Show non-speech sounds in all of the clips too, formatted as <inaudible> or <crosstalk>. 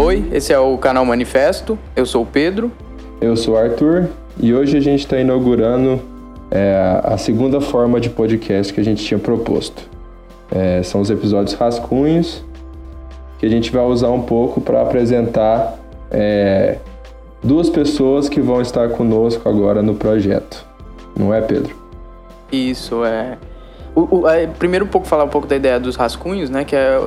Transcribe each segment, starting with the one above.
Oi, esse é o canal Manifesto. Eu sou o Pedro. Eu sou o Arthur e hoje a gente está inaugurando é, a segunda forma de podcast que a gente tinha proposto. É, são os episódios rascunhos que a gente vai usar um pouco para apresentar é, duas pessoas que vão estar conosco agora no projeto. Não é, Pedro? Isso, é. O, o, é, primeiro um pouco falar um pouco da ideia dos rascunhos, né? Que é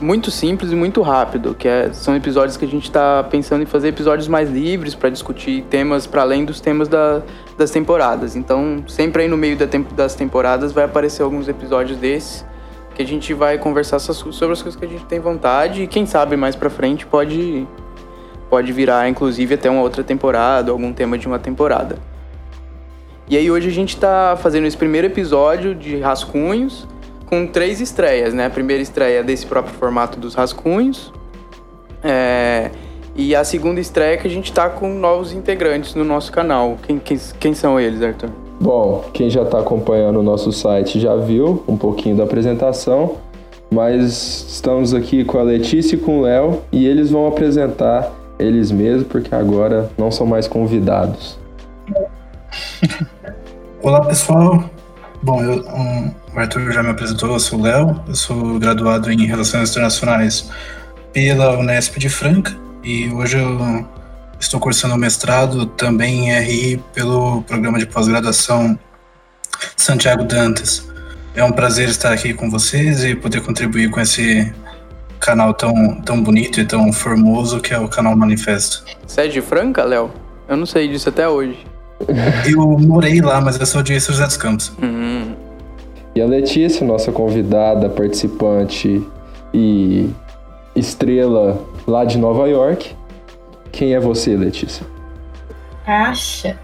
muito simples e muito rápido, que é, são episódios que a gente está pensando em fazer episódios mais livres para discutir temas para além dos temas da, das temporadas. Então, sempre aí no meio da tempo, das temporadas vai aparecer alguns episódios desses que a gente vai conversar sobre as coisas que a gente tem vontade e quem sabe mais para frente pode pode virar inclusive até uma outra temporada, algum tema de uma temporada. E aí hoje a gente está fazendo esse primeiro episódio de rascunhos com três estreias, né? A primeira estreia desse próprio formato dos rascunhos. É, e a segunda estreia que a gente está com novos integrantes no nosso canal. Quem, quem, quem são eles, Arthur? Bom, quem já está acompanhando o nosso site já viu um pouquinho da apresentação, mas estamos aqui com a Letícia e com o Léo e eles vão apresentar eles mesmos, porque agora não são mais convidados. <laughs> Olá pessoal, bom, eu, um, o Arthur já me apresentou, eu sou o Léo, eu sou graduado em Relações Internacionais pela Unesp de Franca e hoje eu estou cursando mestrado também em RI pelo programa de pós-graduação Santiago Dantas. É um prazer estar aqui com vocês e poder contribuir com esse canal tão, tão bonito e tão formoso que é o canal Manifesto. Você é de Franca, Léo? Eu não sei disso até hoje. Eu morei lá, mas eu sou de São José dos Campos. Uhum. E a Letícia, nossa convidada, participante e estrela lá de Nova York. Quem é você, Letícia? Acha.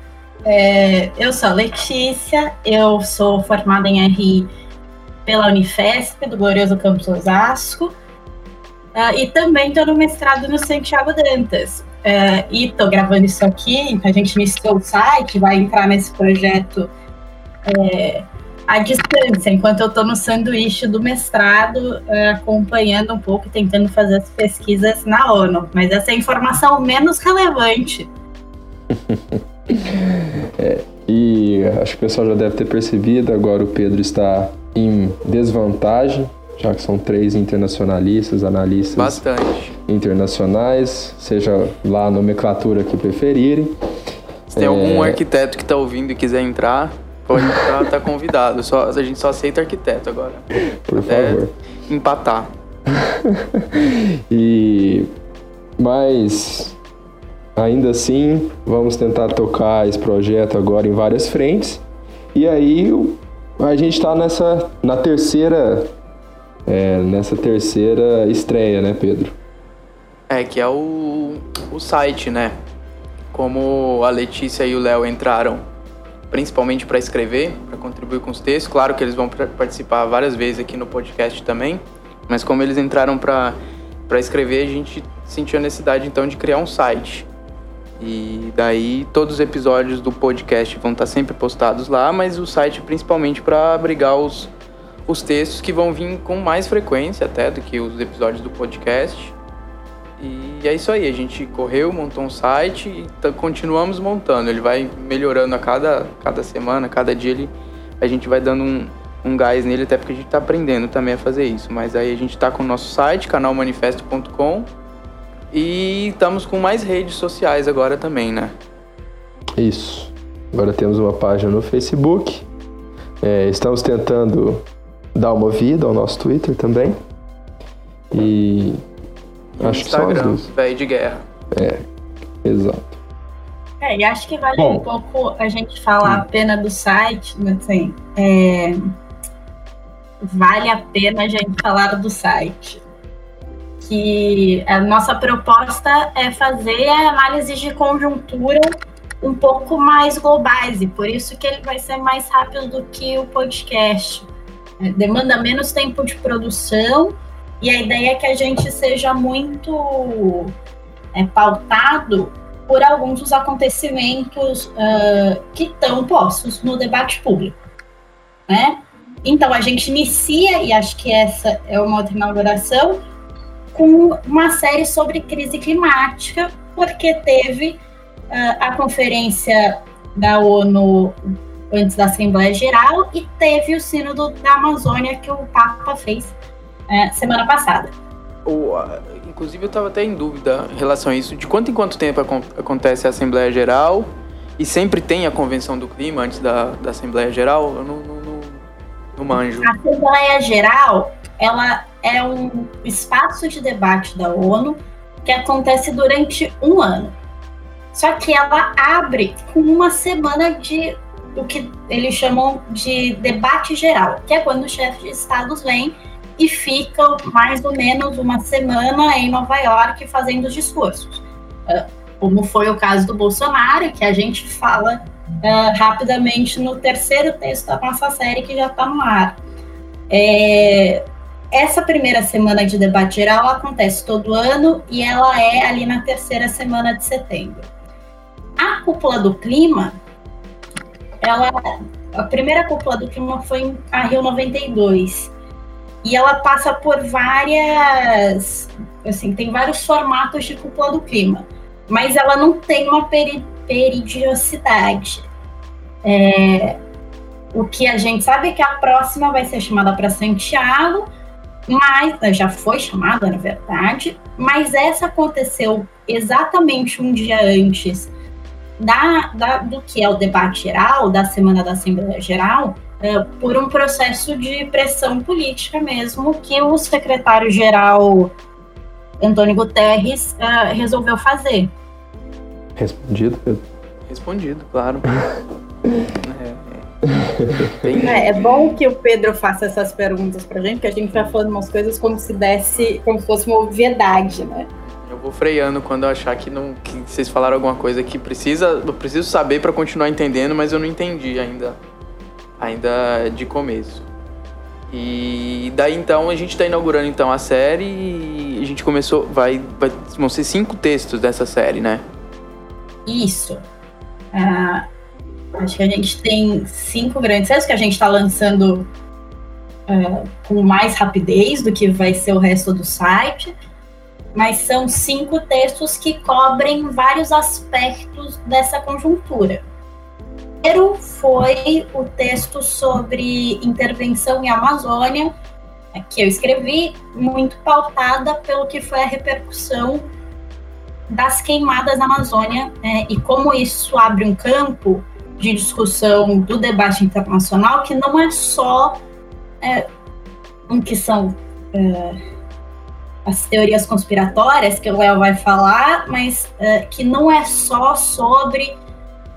É, eu sou a Letícia, eu sou formada em RI pela Unifesp, do Glorioso Campus Osasco, uh, e também estou no mestrado no Santiago Dantas. Uh, e estou gravando isso aqui, a gente iniciou o site, vai entrar nesse projeto é, à distância, enquanto eu estou no sanduíche do mestrado, uh, acompanhando um pouco e tentando fazer as pesquisas na ONU. Mas essa é a informação menos relevante. <laughs> é, e acho que o pessoal já deve ter percebido, agora o Pedro está em desvantagem, já que são três internacionalistas, analistas Bastante. internacionais, seja lá a nomenclatura que preferirem. Se tem é... algum arquiteto que está ouvindo e quiser entrar, Pode estar tá convidado. Só, a gente só aceita arquiteto agora. Por favor. Empatar. <laughs> e mas ainda assim vamos tentar tocar esse projeto agora em várias frentes. E aí a gente está nessa na terceira é, nessa terceira estreia, né, Pedro? É que é o, o site, né? Como a Letícia e o Léo entraram principalmente para escrever, para contribuir com os textos. Claro que eles vão participar várias vezes aqui no podcast também, mas como eles entraram para escrever, a gente sentiu a necessidade então de criar um site. E daí todos os episódios do podcast vão estar sempre postados lá, mas o site principalmente para abrigar os, os textos que vão vir com mais frequência até do que os episódios do podcast. E é isso aí, a gente correu, montou um site e continuamos montando. Ele vai melhorando a cada, cada semana, cada dia ele, a gente vai dando um, um gás nele, até porque a gente está aprendendo também a fazer isso. Mas aí a gente está com o nosso site, canalmanifesto.com, e estamos com mais redes sociais agora também, né? Isso. Agora temos uma página no Facebook. É, estamos tentando dar uma vida ao nosso Twitter também. E acho Instagram, velho de guerra. É, exato. É, e acho que vale Bom, um pouco a gente falar apenas do site, né, assim, é, vale a pena a gente falar do site. Que a nossa proposta é fazer a análise de conjuntura um pouco mais globais, e por isso que ele vai ser mais rápido do que o podcast. É, demanda menos tempo de produção e a ideia é que a gente seja muito é, pautado por alguns dos acontecimentos uh, que estão postos no debate público. Né? Então, a gente inicia, e acho que essa é uma outra inauguração, com uma série sobre crise climática, porque teve uh, a conferência da ONU antes da Assembleia Geral e teve o Sínodo da Amazônia que o Papa fez uh, semana passada. Inclusive, eu estava até em dúvida em relação a isso. De quanto em quanto tempo acontece a Assembleia Geral? E sempre tem a Convenção do Clima antes da, da Assembleia Geral? Eu não, não, não, não manjo. A Assembleia Geral, ela é um espaço de debate da ONU que acontece durante um ano. Só que ela abre com uma semana de o que eles chamam de debate geral, que é quando os chefes de estados vêm e ficam mais ou menos uma semana em Nova York fazendo os discursos. Ah, como foi o caso do Bolsonaro, que a gente fala uh, rapidamente no terceiro texto da nossa série que já está no ar. É, essa primeira semana de debate geral acontece todo ano e ela é ali na terceira semana de setembro. A cúpula do clima, ela, a primeira cúpula do clima foi a Rio 92 e ela passa por várias, assim, tem vários formatos de cúpula do clima, mas ela não tem uma peri periodicidade. É, o que a gente sabe é que a próxima vai ser chamada para Santiago mas já foi chamada, na verdade, mas essa aconteceu exatamente um dia antes da, da, do que é o debate geral, da semana da Assembleia Geral, por um processo de pressão política mesmo, que o secretário-geral Antônio Guterres é, resolveu fazer. Respondido, Pedro? Respondido, claro. <laughs> é. É, é, bom que o Pedro faça essas perguntas pra gente, porque a gente vai falando umas coisas como se desse, como se fosse uma obviedade, né? Eu vou freando quando eu achar que não que vocês falaram alguma coisa que precisa, eu preciso saber para continuar entendendo, mas eu não entendi ainda ainda de começo. E daí então a gente está inaugurando então a série e a gente começou vai, vai vão ser cinco textos dessa série, né? Isso. Uh, Acho que a gente tem cinco grandes séries que a gente está lançando uh, com mais rapidez do que vai ser o resto do site, mas são cinco textos que cobrem vários aspectos dessa conjuntura. Primeiro foi o texto sobre intervenção em Amazônia, que eu escrevi, muito pautada pelo que foi a repercussão das queimadas na Amazônia é, e como isso abre um campo de discussão do debate internacional que não é só é, um que são é, as teorias conspiratórias que o Léo vai falar, mas é, que não é só sobre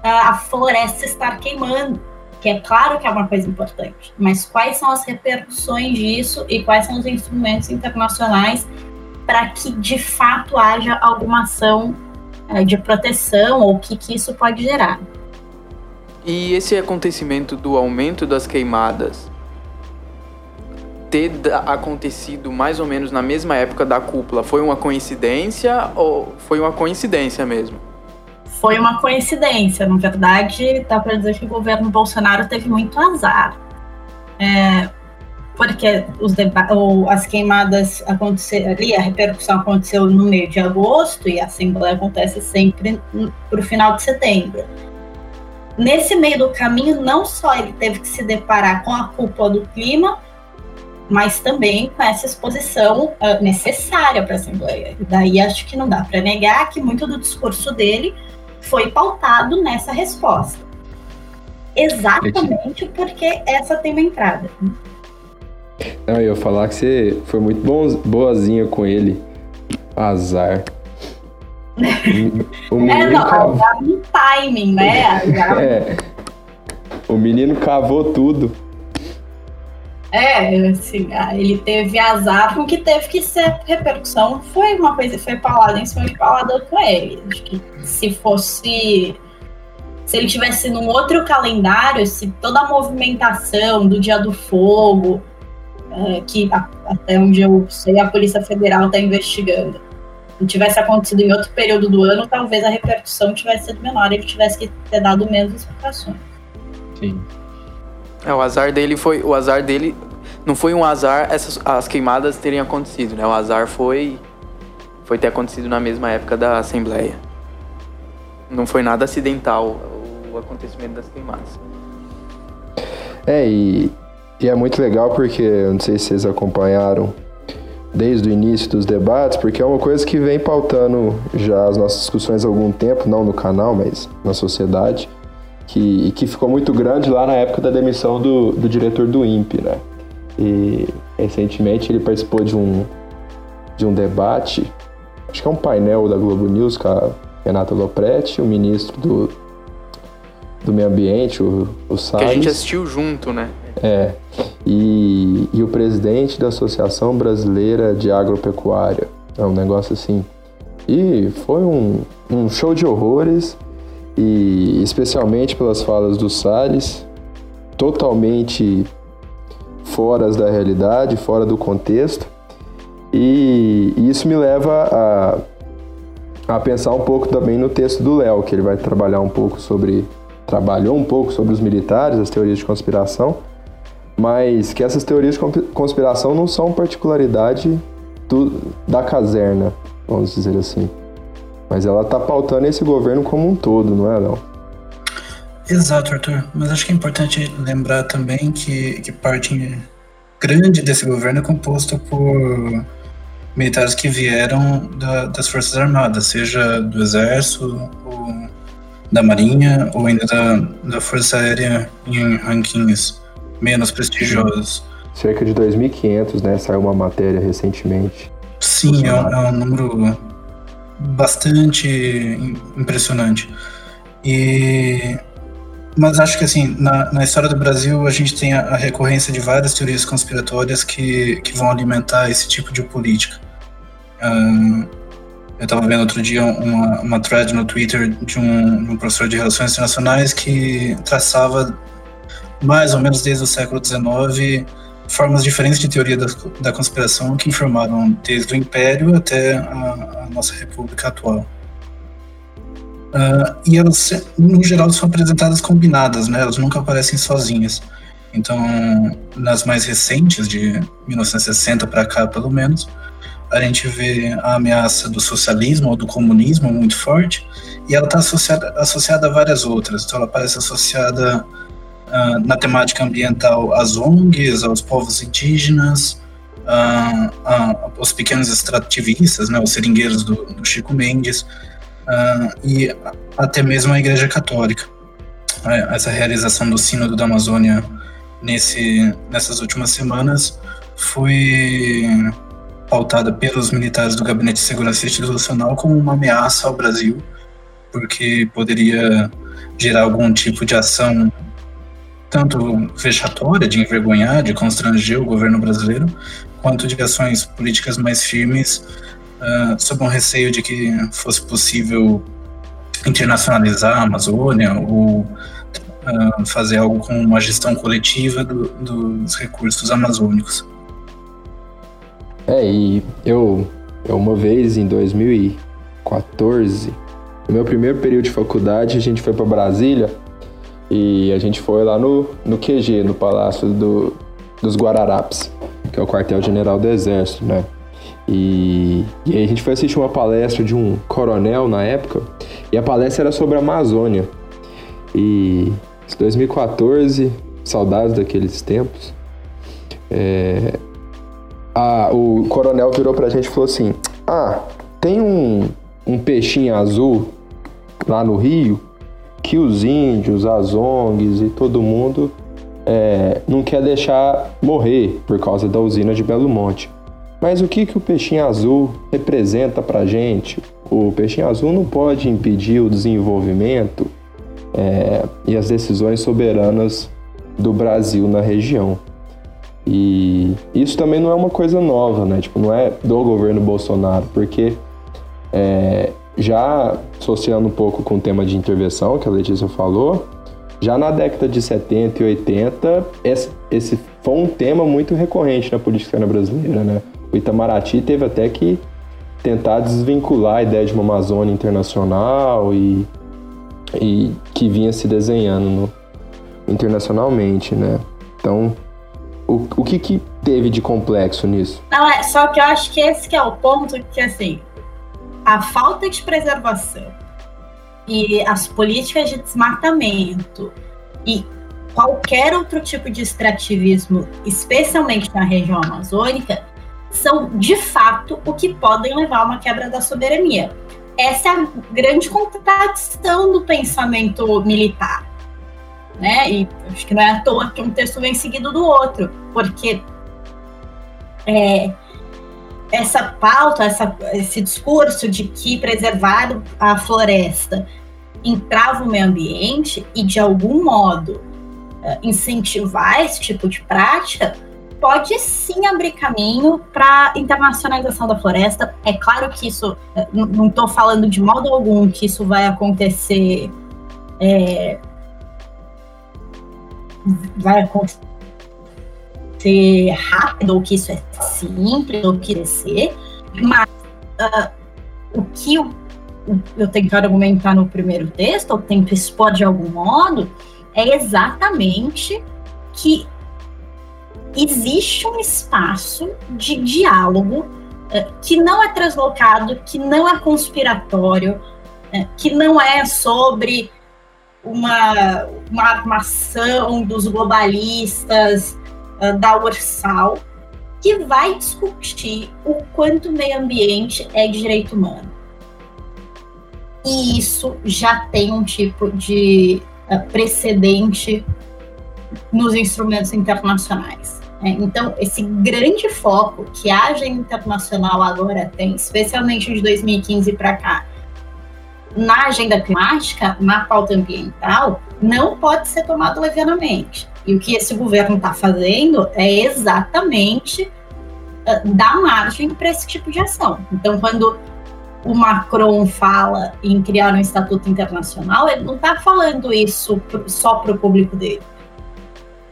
a floresta estar queimando, que é claro que é uma coisa importante, mas quais são as repercussões disso e quais são os instrumentos internacionais para que de fato haja alguma ação é, de proteção ou o que, que isso pode gerar. E esse acontecimento do aumento das queimadas ter acontecido mais ou menos na mesma época da cúpula, foi uma coincidência ou foi uma coincidência mesmo? Foi uma coincidência, na verdade, dá para dizer que o governo Bolsonaro teve muito azar. É, porque os as queimadas aconteceram ali, a repercussão aconteceu no meio de agosto e a Assembleia acontece sempre para o final de setembro. Nesse meio do caminho, não só ele teve que se deparar com a culpa do clima, mas também com essa exposição uh, necessária para a Assembleia. Daí acho que não dá para negar que muito do discurso dele foi pautado nessa resposta. Exatamente porque essa tem uma entrada. Não, eu ia falar que você foi muito boazinha com ele. Azar. <laughs> O menino é, não, cavou... um timing, né? <laughs> é. O menino cavou tudo. É, assim, ah, ele teve azar com que teve que ser repercussão. Foi uma coisa, foi falada em cima de falada com ele. Acho que se fosse. Se ele tivesse num outro calendário, se toda a movimentação do Dia do Fogo, é, que até onde eu sei a Polícia Federal está investigando, tivesse acontecido em outro período do ano, talvez a repercussão tivesse sido menor e ele tivesse que ter dado menos explicações. Sim. É, o azar dele foi. O azar dele. não foi um azar essas, as queimadas terem acontecido, né? O azar foi, foi ter acontecido na mesma época da Assembleia. Não foi nada acidental o acontecimento das queimadas. É, e, e é muito legal porque, eu não sei se vocês acompanharam desde o início dos debates, porque é uma coisa que vem pautando já as nossas discussões há algum tempo, não no canal, mas na sociedade, que, que ficou muito grande lá na época da demissão do, do diretor do INPE, né? E recentemente ele participou de um, de um debate, acho que é um painel da Globo News com a Renata Lopretti, o ministro do, do Meio Ambiente, o, o Salles. Que a gente assistiu junto, né? É. E, e o presidente da Associação Brasileira de Agropecuária. É um negócio assim. E foi um, um show de horrores, e especialmente pelas falas do Salles, totalmente fora da realidade, fora do contexto. E, isso me leva a, a pensar um pouco também no texto do Léo, que ele vai trabalhar um pouco sobre. trabalhou um pouco sobre os militares, as teorias de conspiração mas que essas teorias de conspiração não são particularidade do, da caserna, vamos dizer assim. Mas ela está pautando esse governo como um todo, não é, Léo? Exato, Arthur. Mas acho que é importante lembrar também que, que parte grande desse governo é composto por militares que vieram da, das Forças Armadas, seja do Exército, ou da Marinha, ou ainda da, da Força Aérea em rankings menos prestigiosos. Cerca de 2.500, né? Saiu uma matéria recentemente. Sim, é, é um número bastante impressionante. E mas acho que assim, na, na, história do Brasil a gente tem a, a, recorrência de várias teorias conspiratórias que, que vão alimentar esse tipo de política. Um, eu estava vendo outro dia uma, uma thread no Twitter de um, de um, professor de relações internacionais que traçava mais ou menos desde o século XIX, formas diferentes de teoria da, da conspiração que informaram desde o Império até a, a nossa República atual. Uh, e elas, no geral, são apresentadas combinadas, né? Elas nunca aparecem sozinhas. Então, nas mais recentes, de 1960 para cá, pelo menos, a gente vê a ameaça do socialismo ou do comunismo muito forte, e ela está associada, associada a várias outras. Então, ela parece associada uh, na temática ambiental às ONGs, aos povos indígenas, uh, uh, aos pequenos extrativistas, né, os seringueiros do, do Chico Mendes, e até mesmo a Igreja Católica. Essa realização do Sínodo da Amazônia nesse, nessas últimas semanas foi pautada pelos militares do Gabinete de Segurança Institucional como uma ameaça ao Brasil, porque poderia gerar algum tipo de ação tanto vexatória, de envergonhar, de constranger o governo brasileiro, quanto de ações políticas mais firmes, uh, sob um receio de que fosse possível internacionalizar a Amazônia ou uh, fazer algo com uma gestão coletiva do, dos recursos amazônicos. É, e eu, eu uma vez em 2014, no meu primeiro período de faculdade, a gente foi para Brasília e a gente foi lá no, no QG, no Palácio do, dos Guararapes, que é o quartel-general do Exército, né? E, e aí a gente foi assistir uma palestra de um coronel na época, e a palestra era sobre a Amazônia. E 2014, saudades daqueles tempos, é, a, o coronel virou pra gente e falou assim: Ah, tem um, um peixinho azul lá no Rio que os índios, as ONGs e todo mundo é, não quer deixar morrer por causa da usina de Belo Monte. Mas o que, que o peixinho azul representa para gente? O peixinho azul não pode impedir o desenvolvimento é, e as decisões soberanas do Brasil na região. E isso também não é uma coisa nova, né? Tipo, não é do governo Bolsonaro, porque é, já associando um pouco com o tema de intervenção que a Letícia falou, já na década de 70 e 80, esse, esse foi um tema muito recorrente na política brasileira, né? O Itamaraty teve até que tentar desvincular a ideia de uma Amazônia internacional e, e que vinha se desenhando no, internacionalmente, né? Então, o, o que, que teve de complexo nisso? Não, é, só que eu acho que esse que é o ponto que, assim, a falta de preservação e as políticas de desmatamento e qualquer outro tipo de extrativismo, especialmente na região amazônica, são de fato o que podem levar a uma quebra da soberania. Essa é a grande contradição do pensamento militar. Né? E acho que não é à toa que um texto vem seguido do outro, porque é, essa pauta, essa, esse discurso de que preservar a floresta entrava o meio ambiente e, de algum modo, eh, incentivar esse tipo de prática, pode sim abrir caminho para internacionalização da floresta. É claro que isso, eh, não estou falando de modo algum que isso vai acontecer. É, vai acontecer rápido, ou que isso é simples, ou que ser, mas uh, o que eu, eu tento argumentar no primeiro texto, ou tento expor de algum modo, é exatamente que existe um espaço de diálogo uh, que não é translocado, que não é conspiratório, uh, que não é sobre uma, uma armação dos globalistas, uh, da Ursal, que vai discutir o quanto o meio ambiente é direito humano. E isso já tem um tipo de uh, precedente nos instrumentos internacionais. Né? Então, esse grande foco que a agenda internacional agora tem, especialmente de 2015 para cá, na agenda climática, na pauta ambiental, não pode ser tomado levianamente. E o que esse governo está fazendo é exatamente uh, dar margem para esse tipo de ação. Então, quando o Macron fala em criar um estatuto internacional, ele não está falando isso só para o público dele.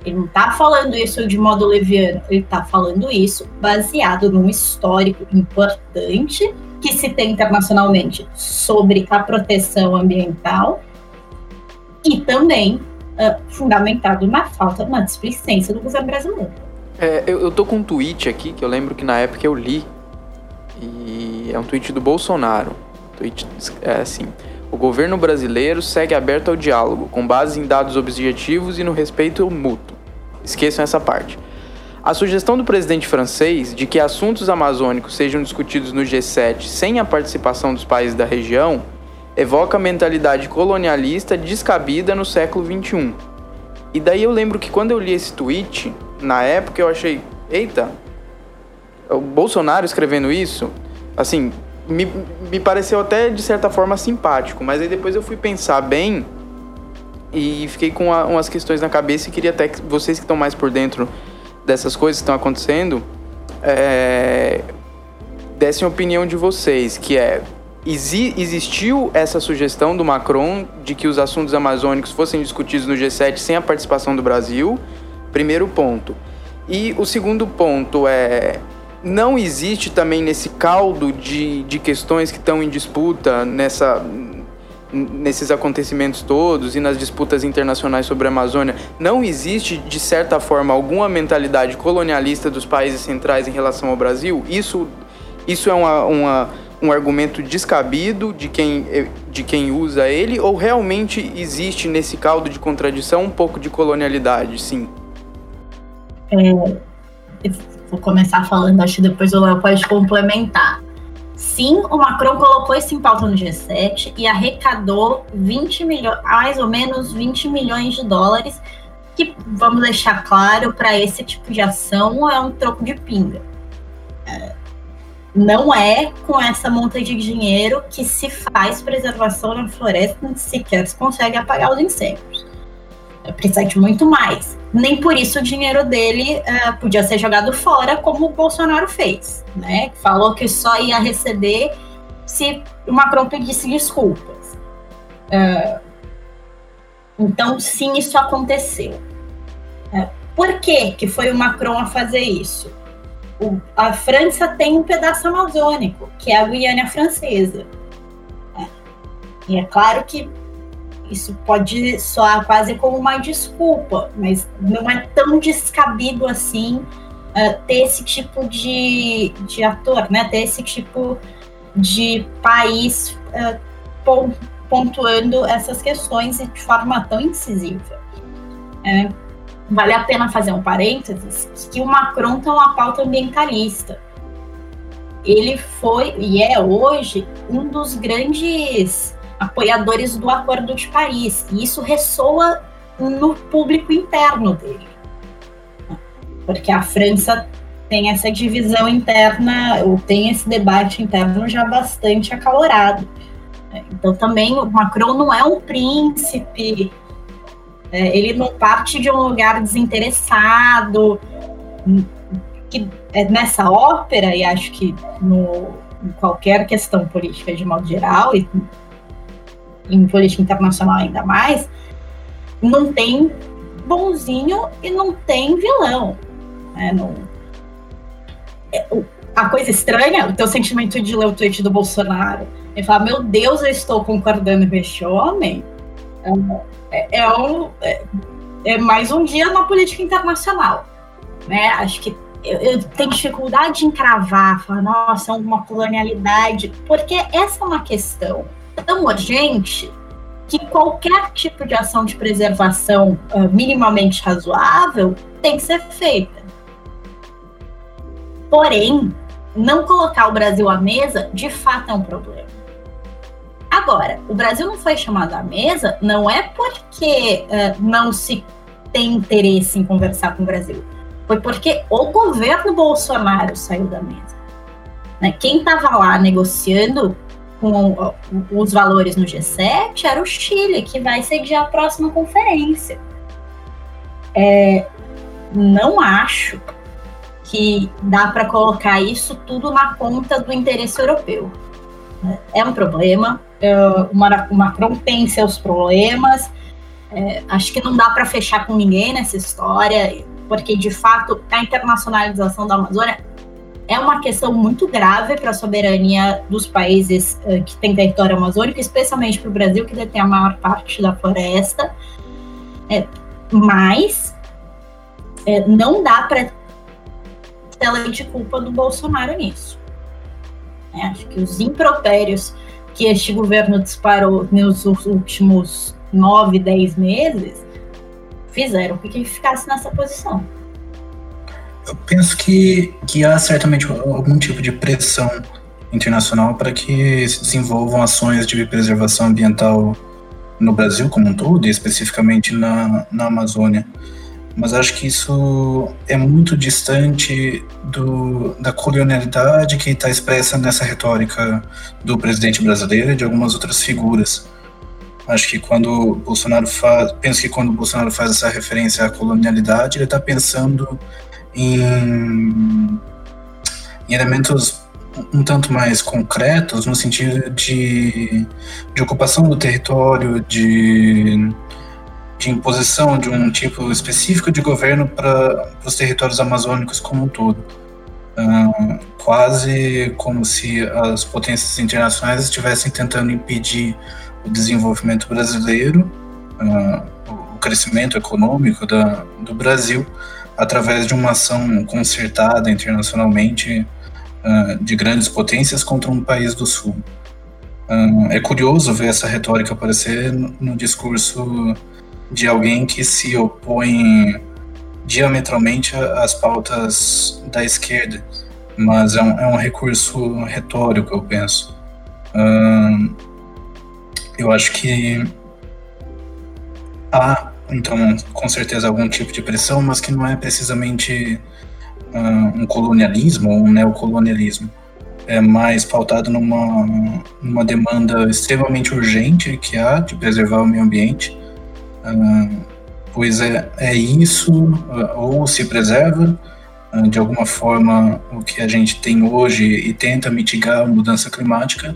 Ele não está falando isso de modo leviano, ele está falando isso baseado num histórico importante que se tem internacionalmente sobre a proteção ambiental e também uh, fundamentado na falta, na displicência do governo brasileiro. É, eu, eu tô com um tweet aqui que eu lembro que na época eu li e é um tweet do Bolsonaro. Tweet é assim: o governo brasileiro segue aberto ao diálogo, com base em dados objetivos e no respeito mútuo. Esqueçam essa parte. A sugestão do presidente francês de que assuntos amazônicos sejam discutidos no G7 sem a participação dos países da região evoca a mentalidade colonialista descabida no século XXI. E daí eu lembro que quando eu li esse tweet, na época eu achei, eita, o Bolsonaro escrevendo isso, assim, me, me pareceu até de certa forma simpático, mas aí depois eu fui pensar bem e fiquei com a, umas questões na cabeça e queria até que vocês que estão mais por dentro dessas coisas que estão acontecendo, é, dessem a opinião de vocês, que é exi existiu essa sugestão do Macron de que os assuntos amazônicos fossem discutidos no G7 sem a participação do Brasil, primeiro ponto. E o segundo ponto é não existe também nesse caldo de, de questões que estão em disputa nessa nesses acontecimentos todos e nas disputas internacionais sobre a Amazônia, não existe, de certa forma, alguma mentalidade colonialista dos países centrais em relação ao Brasil? Isso, isso é uma, uma, um argumento descabido de quem, de quem usa ele? Ou realmente existe nesse caldo de contradição um pouco de colonialidade, sim? É, vou começar falando, acho que depois o Léo pode complementar. Sim, o Macron colocou isso em pauta no G7 e arrecadou 20 milhões, mais ou menos 20 milhões de dólares, que vamos deixar claro, para esse tipo de ação é um troco de pinga. É, não é com essa monta de dinheiro que se faz preservação na floresta, sequer se consegue apagar os incêndios. Precisa de muito mais nem por isso o dinheiro dele uh, podia ser jogado fora, como o Bolsonaro fez, né? Falou que só ia receber se o Macron pedisse desculpas. Uh, então, sim, isso aconteceu. Uh, por que, que foi o Macron a fazer isso? O, a França tem um pedaço amazônico, que é a Guiana Francesa. E é claro que isso pode soar quase como uma desculpa, mas não é tão descabido assim uh, ter esse tipo de, de ator, né? Ter esse tipo de país uh, pontuando essas questões de forma tão incisiva. É, vale a pena fazer um parênteses que o Macron tem uma pauta ambientalista. Ele foi e é hoje um dos grandes apoiadores do Acordo de Paris. E isso ressoa no público interno dele. Porque a França tem essa divisão interna, ou tem esse debate interno já bastante acalorado. Então também o Macron não é um príncipe, é, ele não parte de um lugar desinteressado, que é nessa ópera, e acho que no, em qualquer questão política de modo geral, e em política internacional ainda mais, não tem bonzinho e não tem vilão. Né? Não... É, a coisa estranha, o teu sentimento de ler o tweet do Bolsonaro e falar, meu Deus, eu estou concordando com este homem, é, é, um, é, é mais um dia na política internacional. Né? Acho que eu, eu, tenho dificuldade em cravar, falar, nossa, é uma colonialidade, porque essa é uma questão tão urgente que qualquer tipo de ação de preservação uh, minimamente razoável tem que ser feita. Porém, não colocar o Brasil à mesa, de fato, é um problema. Agora, o Brasil não foi chamado à mesa não é porque uh, não se tem interesse em conversar com o Brasil, foi porque o governo Bolsonaro saiu da mesa. Né? Quem estava lá negociando com os valores no G7 era o Chile, que vai sediar a próxima conferência. É, não acho que dá para colocar isso tudo na conta do interesse europeu. É um problema, é, o Macron tem seus problemas, é, acho que não dá para fechar com ninguém nessa história, porque de fato a internacionalização da Amazônia é uma questão muito grave para a soberania dos países uh, que têm território amazônico, especialmente para o Brasil, que detém a maior parte da floresta. É, mas é, não dá para ter de culpa do Bolsonaro nisso. É, acho que os impropérios que este governo disparou nos últimos nove, dez meses fizeram com que ele ficasse nessa posição. Eu penso que, que há certamente algum tipo de pressão internacional para que se desenvolvam ações de preservação ambiental no Brasil como um todo, e especificamente na, na Amazônia. Mas acho que isso é muito distante do, da colonialidade que está expressa nessa retórica do presidente brasileiro e de algumas outras figuras. Acho que quando Bolsonaro faz, penso que quando Bolsonaro faz essa referência à colonialidade, ele está pensando em, em elementos um tanto mais concretos, no sentido de, de ocupação do território, de, de imposição de um tipo específico de governo para os territórios amazônicos como um todo. Quase como se as potências internacionais estivessem tentando impedir o desenvolvimento brasileiro, o crescimento econômico da, do Brasil, através de uma ação concertada internacionalmente de grandes potências contra um país do Sul. É curioso ver essa retórica aparecer no, no, discurso de alguém que se opõe diametralmente às pautas da esquerda, mas é um, é um recurso retórico, eu penso. Uh, eu acho que há então com certeza algum tipo de pressão, mas que não é precisamente um colonialismo ou um neocolonialismo. É mais pautado numa, numa demanda extremamente urgente que há de preservar o meio ambiente, pois é, é isso, uh, ou se preserva de alguma forma o que a gente tem hoje e tenta mitigar a mudança climática,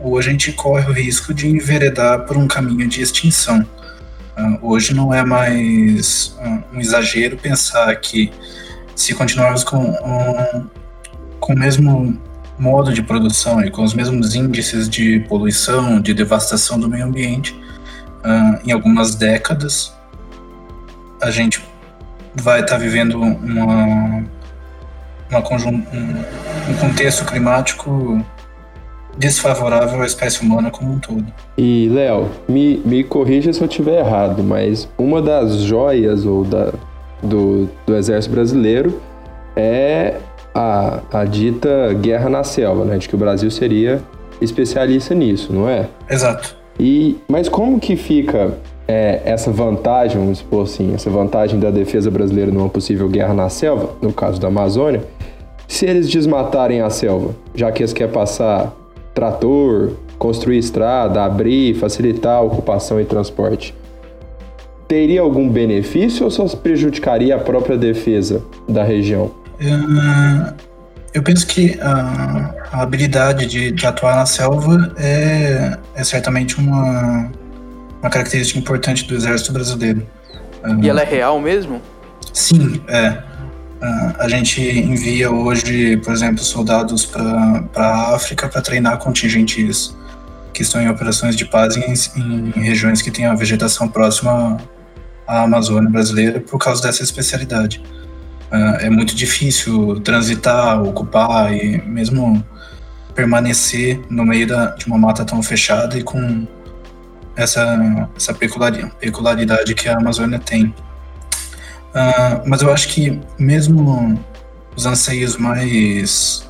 ou a gente corre o risco de enveredar por um caminho de extinção. Hoje não é mais um, exagero pensar que se continuarmos com, um, com o mesmo modo de produção e com os mesmos índices de poluição, de devastação do meio ambiente, uh, em algumas décadas. A gente vai estar tá vivendo uma, uma um, um contexto climático desfavorável à espécie humana como um todo. E, Léo, me, me corrija se eu estiver errado, mas uma das joias ou da, do, do Exército Brasileiro é a, a dita guerra na selva, né? De que o Brasil seria especialista nisso, não é? Exato. E, mas como que fica é, essa vantagem, vamos supor assim, essa vantagem da defesa brasileira numa possível guerra na selva, no caso da Amazônia, se eles desmatarem a selva, já que eles querem passar trator, construir estrada, abrir, facilitar a ocupação e transporte, teria algum benefício ou só prejudicaria a própria defesa da região? Uh, eu penso que a, a habilidade de, de, atuar na selva é, é certamente uma, uma característica importante do exército brasileiro. E ela é real mesmo? Sim, é. Uh, a gente envia hoje, por exemplo, soldados para a África para treinar contingentes que estão em operações de paz em, em, regiões que têm a vegetação próxima à Amazônia brasileira por causa dessa especialidade. Uh, é muito difícil transitar, ocupar e mesmo permanecer no meio da, de uma mata tão fechada e com essa, essa peculiaridade que a Amazônia tem. Uh, mas eu acho que mesmo os anseios mais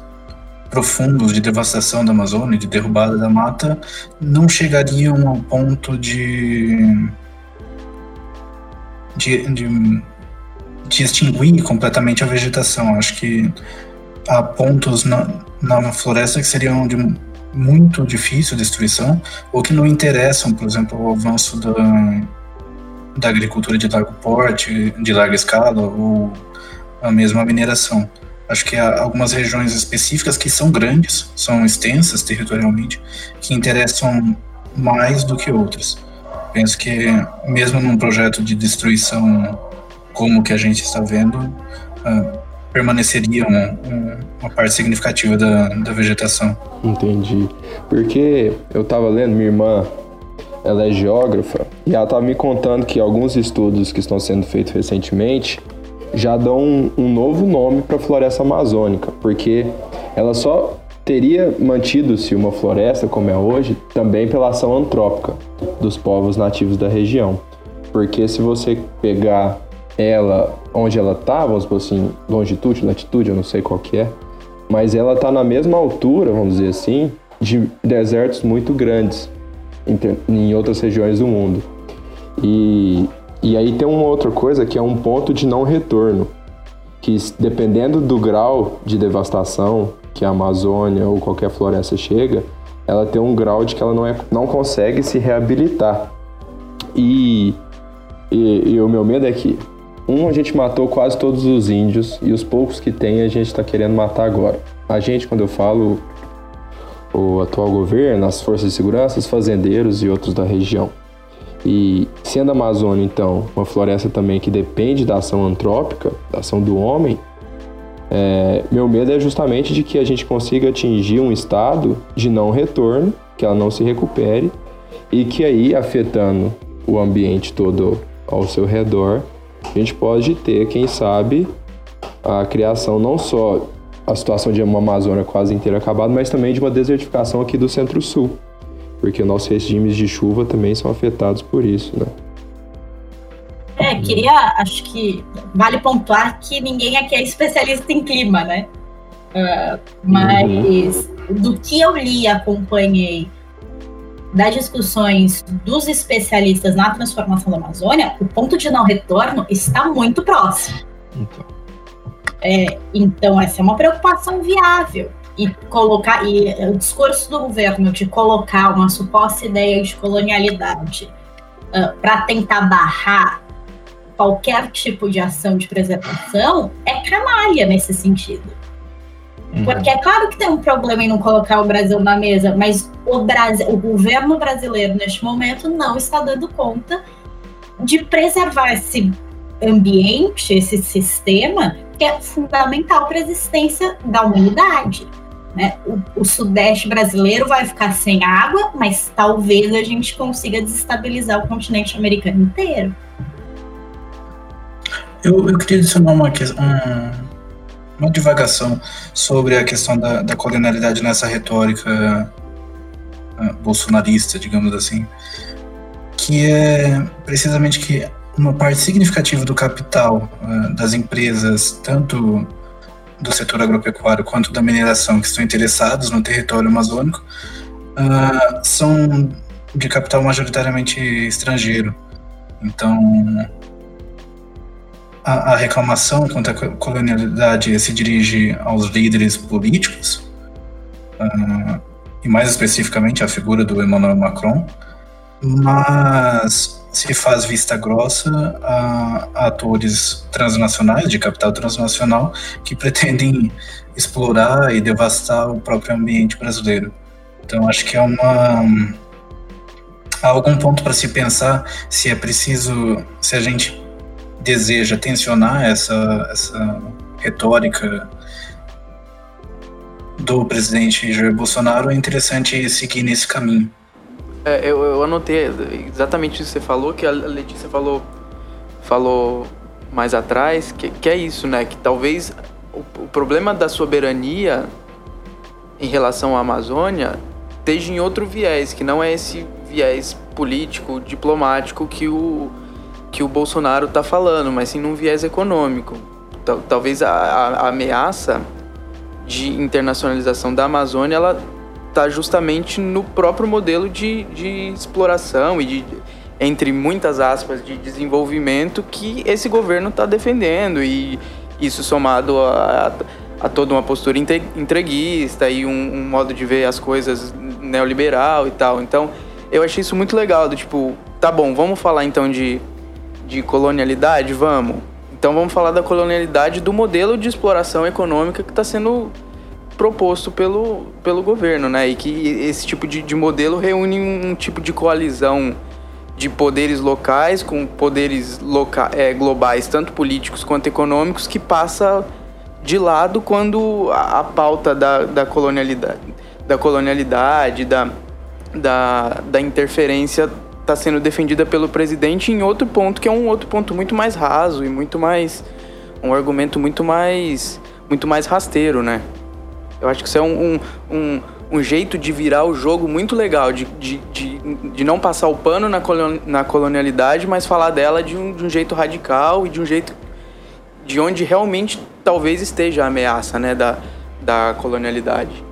profundos de devastação da Amazônia, de derrubada da mata, não chegariam ao ponto de, de, de, de extinguir completamente a vegetação. Acho que há pontos na, na floresta que seriam de muito difícil destruição ou que não interessam, por exemplo, o avanço da da agricultura de largo porte, de larga escala, ou a mesma mineração. Acho que há algumas regiões específicas que são grandes, são extensas territorialmente, que interessam mais do que outras. Penso que mesmo num projeto de destruição como o que a gente está vendo, uh, permaneceria uma, uma, parte significativa da, da vegetação. Entendi. Porque eu estava lendo, minha irmã ela é geógrafa e ela estava me contando que alguns estudos que estão sendo feitos recentemente já dão um, um novo nome para a floresta amazônica, porque ela só teria mantido-se uma floresta como é hoje também pela ação antrópica dos povos nativos da região. Porque se você pegar ela onde ela está, vamos supor assim, longitude, latitude, eu não sei qual que é, mas ela está na mesma altura, vamos dizer assim, de desertos muito grandes em outras regiões do mundo. E, e aí tem uma outra coisa que é um ponto de não retorno, que dependendo do grau de devastação que a Amazônia ou qualquer floresta chega, ela tem um grau de que ela não, é, não consegue se reabilitar. E, e, e o meu medo é que, um, a gente matou quase todos os índios e os poucos que tem a gente está querendo matar agora. A gente, quando eu falo o atual governo, as forças de segurança, os fazendeiros e outros da região. E sendo a Amazônia, então, uma floresta também que depende da ação antrópica, da ação do homem, é, meu medo é justamente de que a gente consiga atingir um estado de não retorno, que ela não se recupere, e que aí, afetando o ambiente todo ao seu redor, a gente pode ter, quem sabe, a criação não só a situação de uma Amazônia quase inteira acabada, mas também de uma desertificação aqui do Centro-Sul, porque nossos regimes de chuva também são afetados por isso, né? É, queria, acho que vale pontuar que ninguém aqui é especialista em clima, né? Uh, mas uhum. do que eu li acompanhei das discussões dos especialistas na transformação da Amazônia, o ponto de não retorno está muito próximo. Então. É, então, essa é uma preocupação viável. E colocar e o discurso do governo de colocar uma suposta ideia de colonialidade uh, para tentar barrar qualquer tipo de ação de preservação é canalha nesse sentido. Uhum. Porque é claro que tem um problema em não colocar o Brasil na mesa, mas o, Brasil, o governo brasileiro, neste momento, não está dando conta de preservar esse ambiente, esse sistema, que é fundamental para a existência da humanidade. Né? O, o, Sudeste brasileiro vai ficar sem água, mas talvez a gente consiga desestabilizar o continente americano inteiro. Eu, eu queria adicionar uma, uma, uma divagação sobre a questão da, da colonialidade nessa retórica uh, bolsonarista, digamos assim, que é precisamente que uma parte significativa do capital uh, das empresas, tanto do setor agropecuário quanto da mineração, que estão interessados no território amazônico, uh, são de capital majoritariamente estrangeiro. Então, a, a, reclamação contra a colonialidade se dirige aos líderes políticos, uh, e mais especificamente à figura do Emmanuel Macron, mas se faz vista grossa a, a atores transnacionais, de capital transnacional, que pretendem explorar e devastar o próprio ambiente brasileiro. Então, acho que é uma. Há algum ponto para se pensar se é preciso, se a gente deseja tensionar essa, essa retórica do presidente Jair Bolsonaro, é interessante seguir nesse caminho. É, eu, eu anotei exatamente isso que você falou, que a Letícia falou, falou mais atrás, que, que é isso, né? Que talvez o, o problema da soberania em relação à Amazônia esteja em outro viés, que não é esse viés político, diplomático que o, que o Bolsonaro está falando, mas sim num viés econômico. Talvez a, a, ameaça de internacionalização da Amazônia ela está justamente no próprio modelo de, de exploração e de, entre muitas aspas, de desenvolvimento que esse governo está defendendo. E isso somado a, a, toda uma postura entreguista e um, um, modo de ver as coisas neoliberal e tal. Então, eu achei isso muito legal, do tipo, tá bom, vamos falar então de, de colonialidade? Vamos. Então vamos falar da colonialidade do modelo de exploração econômica que está sendo proposto pelo, pelo governo, né? E que esse tipo de, de modelo reúne um tipo de coalizão de poderes locais com poderes loca é, globais, tanto políticos quanto econômicos, que passa de lado quando a, a pauta da, da colonialidade, da colonialidade, da, da, da interferência está sendo defendida pelo presidente em outro ponto que é um outro ponto muito mais raso e muito mais um argumento muito mais muito mais rasteiro, né? Eu acho que isso é um, um, um, jeito de virar o jogo muito legal, de, de, de, de não passar o pano na, colon, na colonialidade, mas falar dela de um, de um jeito radical e de um jeito de onde realmente talvez esteja a ameaça né, da, da colonialidade.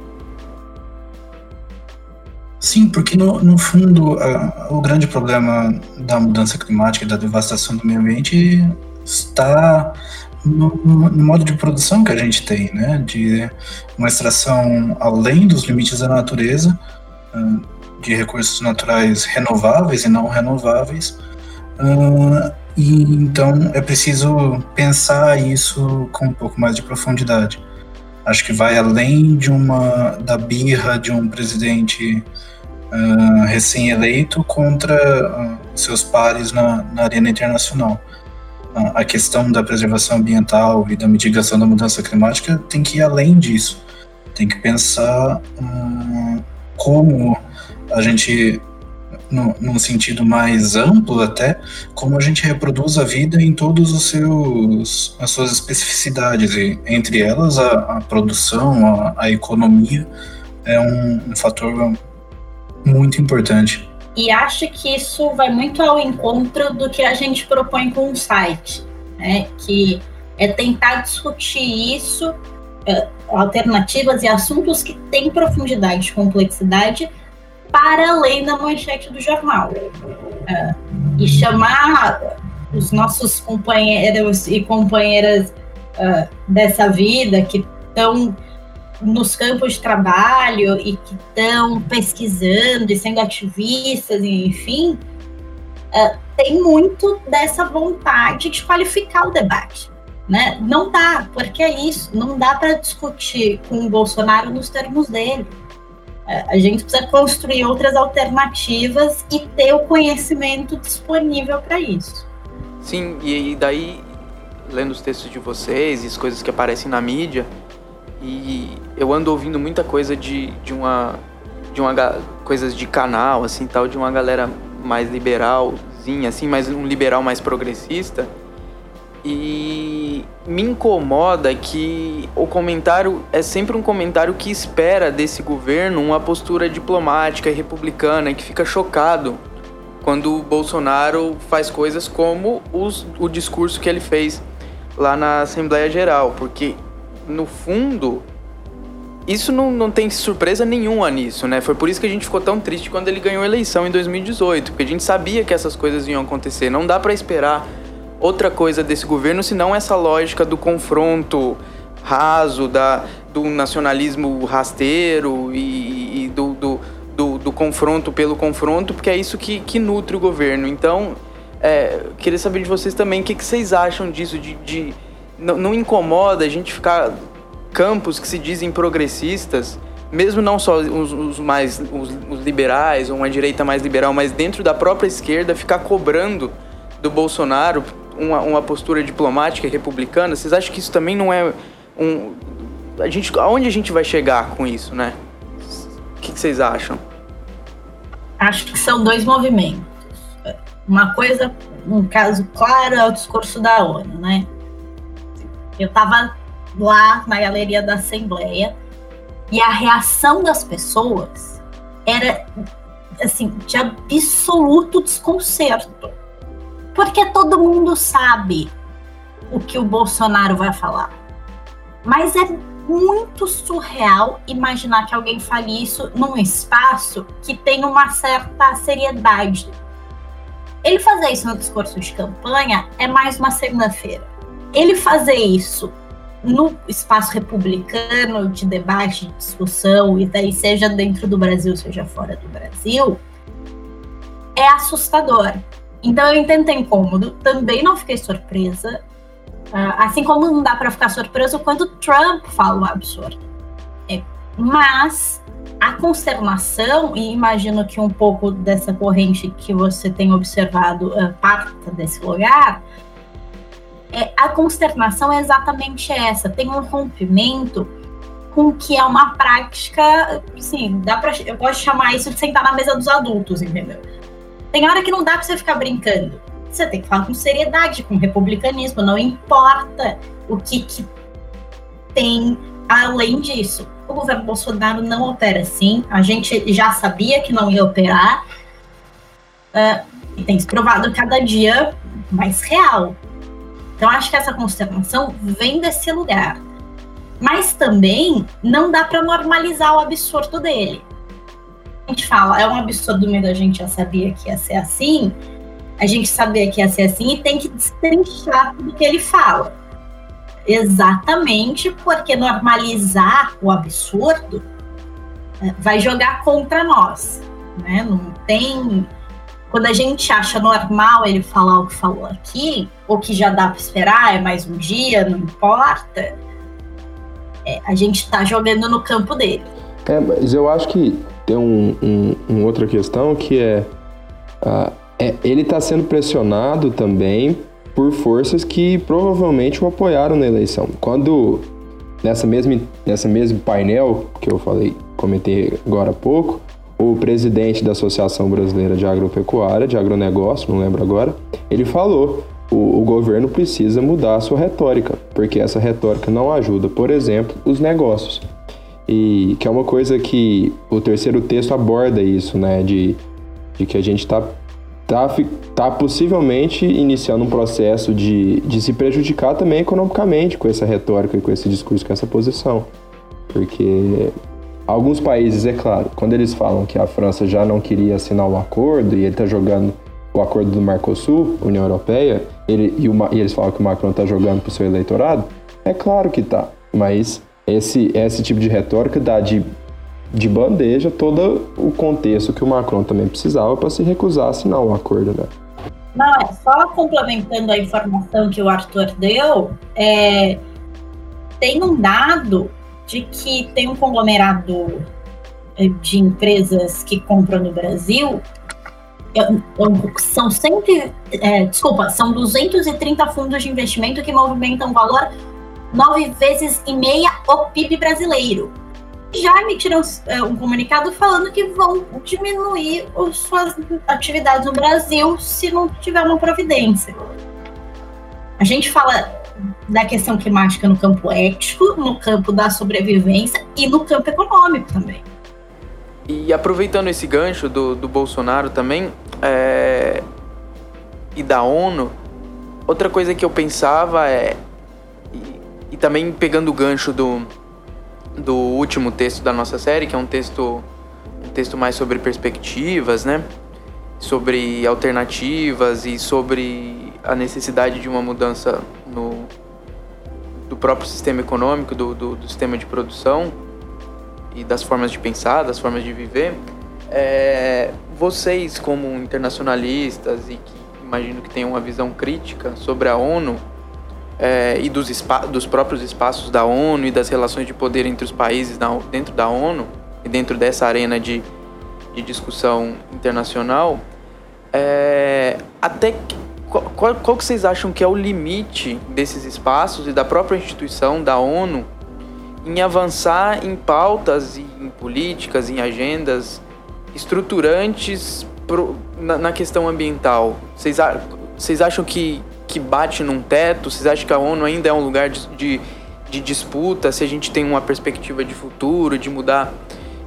Sim, porque no, no fundo o grande problema da mudança climática e da devastação do meio ambiente está no, no, modo de produção que a gente tem, né? De uma extração além dos limites da natureza, de recursos naturais renováveis e não renováveis. E então é preciso pensar isso com um pouco mais de profundidade. Acho que vai além de uma da birra de um presidente uh, recém-eleito contra uh, seus pares na, na arena internacional a questão da preservação ambiental e da mitigação da mudança climática tem que ir além disso. Tem que pensar como a gente, no, num sentido mais amplo até, como a gente reproduz a vida em todos os seus as suas especificidades e entre elas a, a produção, a, a, economia é um, um fator muito importante. E acho que isso vai muito ao encontro do que a gente propõe com o site, né? que é tentar discutir isso, é, alternativas e assuntos que têm profundidade complexidade para além da manchete do jornal. É, e chamar os nossos companheiros e companheiras é, dessa vida que estão nos campos de trabalho e que estão pesquisando e sendo ativistas, enfim, uh, tem muito dessa vontade de qualificar o debate. Né? Não dá, porque é isso, não dá para discutir com o Bolsonaro nos termos dele. Uh, a gente precisa construir outras alternativas e ter o conhecimento disponível para isso. Sim, e daí, lendo os textos de vocês e as coisas que aparecem na mídia, E eu ando ouvindo muita coisa de, de uma. de uma. coisas de canal, assim, tal, de uma galera mais liberalzinha, assim, mais um liberal mais progressista. E me incomoda que o comentário é sempre um comentário que espera desse governo uma postura diplomática e republicana, que fica chocado quando o Bolsonaro faz coisas como os, o discurso que ele fez lá na Assembleia Geral, porque no fundo isso não, não tem surpresa nenhuma nisso, né? Foi por isso que a gente ficou tão triste quando ele ganhou a eleição em 2018, porque a gente sabia que essas coisas iam acontecer. Não dá para esperar outra coisa desse governo senão essa lógica do confronto raso, da, do nacionalismo rasteiro e, e do, do, do, do, confronto pelo confronto, porque é isso que, que nutre o governo. Então, é, queria saber de vocês também o que, que vocês acham disso, de, de não, não incomoda a gente ficar campos que se dizem progressistas, mesmo não só os, os mais os, os, liberais ou uma direita mais liberal, mas dentro da própria esquerda ficar cobrando do Bolsonaro uma, uma postura diplomática e republicana. Vocês acham que isso também não é um a gente aonde a gente vai chegar com isso, né? O que, que vocês acham? Acho que são dois movimentos. Uma coisa, um caso claro é o discurso da ONU, né? Eu estava lá na galeria da Assembleia e a reação das pessoas era assim de absoluto desconcerto, porque todo mundo sabe o que o Bolsonaro vai falar, mas é muito surreal imaginar que alguém fale isso num espaço que tem uma certa seriedade. Ele fazer isso no discurso de campanha é mais uma segunda-feira. Ele fazer isso no espaço republicano de debate, de discussão, e daí seja dentro do Brasil, seja fora do Brasil, é assustador. Então eu entendo ter incômodo, também não fiquei surpresa, uh, assim como não dá para ficar surpreso quando Trump fala um absurdo. É, mas a consternação, e imagino que um pouco dessa corrente que você tem observado uh, parta desse lugar, é, a consternação é exatamente essa. Tem um rompimento com o que é uma prática, assim, dá pra, eu posso chamar isso de sentar na mesa dos adultos, entendeu? Tem hora que não dá para você ficar brincando. Você tem que falar com seriedade, com republicanismo, não importa o que, que tem além disso. O governo Bolsonaro não opera assim, a gente já sabia que não ia operar, uh, e tem se provado cada dia mais real. Então, acho que essa consternação vem desse lugar. Mas também não dá para normalizar o absurdo dele. Gente fala, é um absurdo mesmo, a gente já sabia que ia ser assim, a gente sabia que ia ser assim e tem que destrinchar tudo que ele fala. Exatamente porque normalizar o absurdo é, vai jogar contra nós. Né? Não tem quando a gente acha normal ele falar o que falou aqui, ou que já dá para esperar, é mais um dia, não importa, é, a gente está jogando no campo dele. É, mas eu acho que tem um, um, um outra questão que é, uh, é ele está sendo pressionado também por forças que provavelmente o apoiaram na eleição. Quando nessa mesma nessa mesmo painel que eu falei, comentei agora há pouco, o presidente da Associação Brasileira de Agropecuária, de Agronegócio, não lembro agora, ele falou: o, o governo precisa mudar a sua retórica, porque essa retórica não ajuda, por exemplo, os negócios. E que é uma coisa que o terceiro texto aborda isso, né? De, de que a gente está tá, tá possivelmente iniciando um processo de, de se prejudicar também economicamente com essa retórica e com esse discurso, com essa posição. Porque Alguns países, é claro, quando eles falam que a França já não queria assinar o acordo e ele está jogando o acordo do Mercosul, União Europeia, ele, e, e eles falam que o Macron está jogando para o seu eleitorado, é claro que tá. Mas esse, esse tipo de retórica dá de, de bandeja todo o contexto que o Macron também precisava para se recusar a assinar o acordo, né? Não, é só complementando a informação que o Arthur deu, é, tem um dado de que tem um conglomerado eh, de empresas que compram no Brasil. São cento, é, desculpa, são 230 fundos de investimento que movimentam um valor nove vezes e meia o PIB brasileiro. Já emitiram é, um comunicado falando que vão diminuir as suas atividades no Brasil se não tiver uma providência. A gente fala da questão climática no campo ético, no campo da sobrevivência e no campo econômico também. E aproveitando esse gancho do, do Bolsonaro também, é, e da ONU, outra coisa que eu pensava é. E, também pegando o gancho do, do último texto da nossa série, que é um texto, um texto mais sobre perspectivas, né? Sobre alternativas e sobre a necessidade de uma mudança no, do próprio sistema econômico, do, do, do sistema de produção e das formas de pensar, das formas de viver. É, vocês, como internacionalistas e que imagino que tenham uma visão crítica sobre a ONU é, e dos, dos próprios espaços da ONU e das relações de poder entre os países na, dentro da ONU e dentro dessa arena de, de discussão internacional, é, até qual, qual, qual que vocês acham que é o limite desses espaços e da própria instituição da ONU em avançar em pautas e em políticas, em agendas estruturantes pro, na, na, questão ambiental? Vocês, vocês acham que, que bate num teto? Vocês acham que a ONU ainda é um lugar de, de, de disputa? Se a gente tem uma perspectiva de futuro, de mudar